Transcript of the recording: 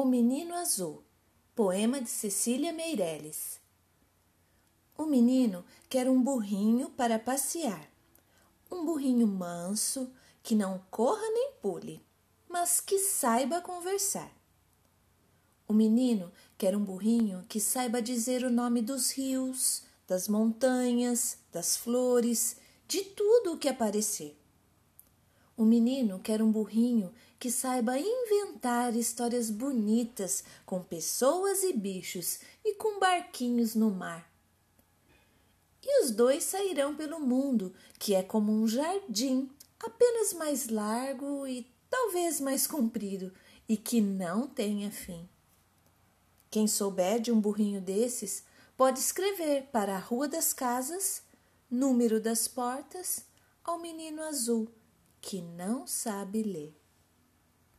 O Menino Azul, poema de Cecília Meirelles. O menino quer um burrinho para passear, um burrinho manso que não corra nem pule, mas que saiba conversar. O menino quer um burrinho que saiba dizer o nome dos rios, das montanhas, das flores, de tudo o que aparecer. O menino quer um burrinho que saiba inventar histórias bonitas com pessoas e bichos e com barquinhos no mar. E os dois sairão pelo mundo, que é como um jardim, apenas mais largo e talvez mais comprido, e que não tenha fim. Quem souber de um burrinho desses pode escrever para a Rua das Casas, número das portas, ao menino azul que não sabe ler.